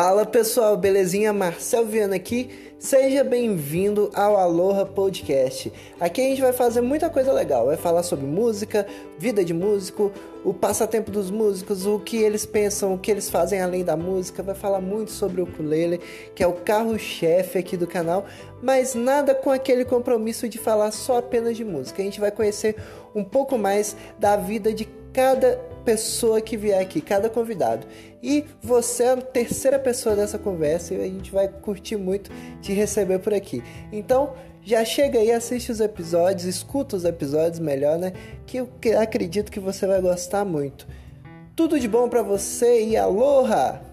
Fala pessoal, belezinha? Marcel Viana aqui. Seja bem-vindo ao Aloha Podcast. Aqui a gente vai fazer muita coisa legal. Vai falar sobre música, vida de músico, o passatempo dos músicos, o que eles pensam, o que eles fazem além da música. Vai falar muito sobre o ukulele, que é o carro-chefe aqui do canal, mas nada com aquele compromisso de falar só apenas de música. A gente vai conhecer um pouco mais da vida de cada pessoa que vier aqui, cada convidado. E você é a terceira pessoa dessa conversa e a gente vai curtir muito te receber por aqui. Então, já chega aí, assiste os episódios, escuta os episódios melhor, né? Que eu acredito que você vai gostar muito. Tudo de bom para você e aloha!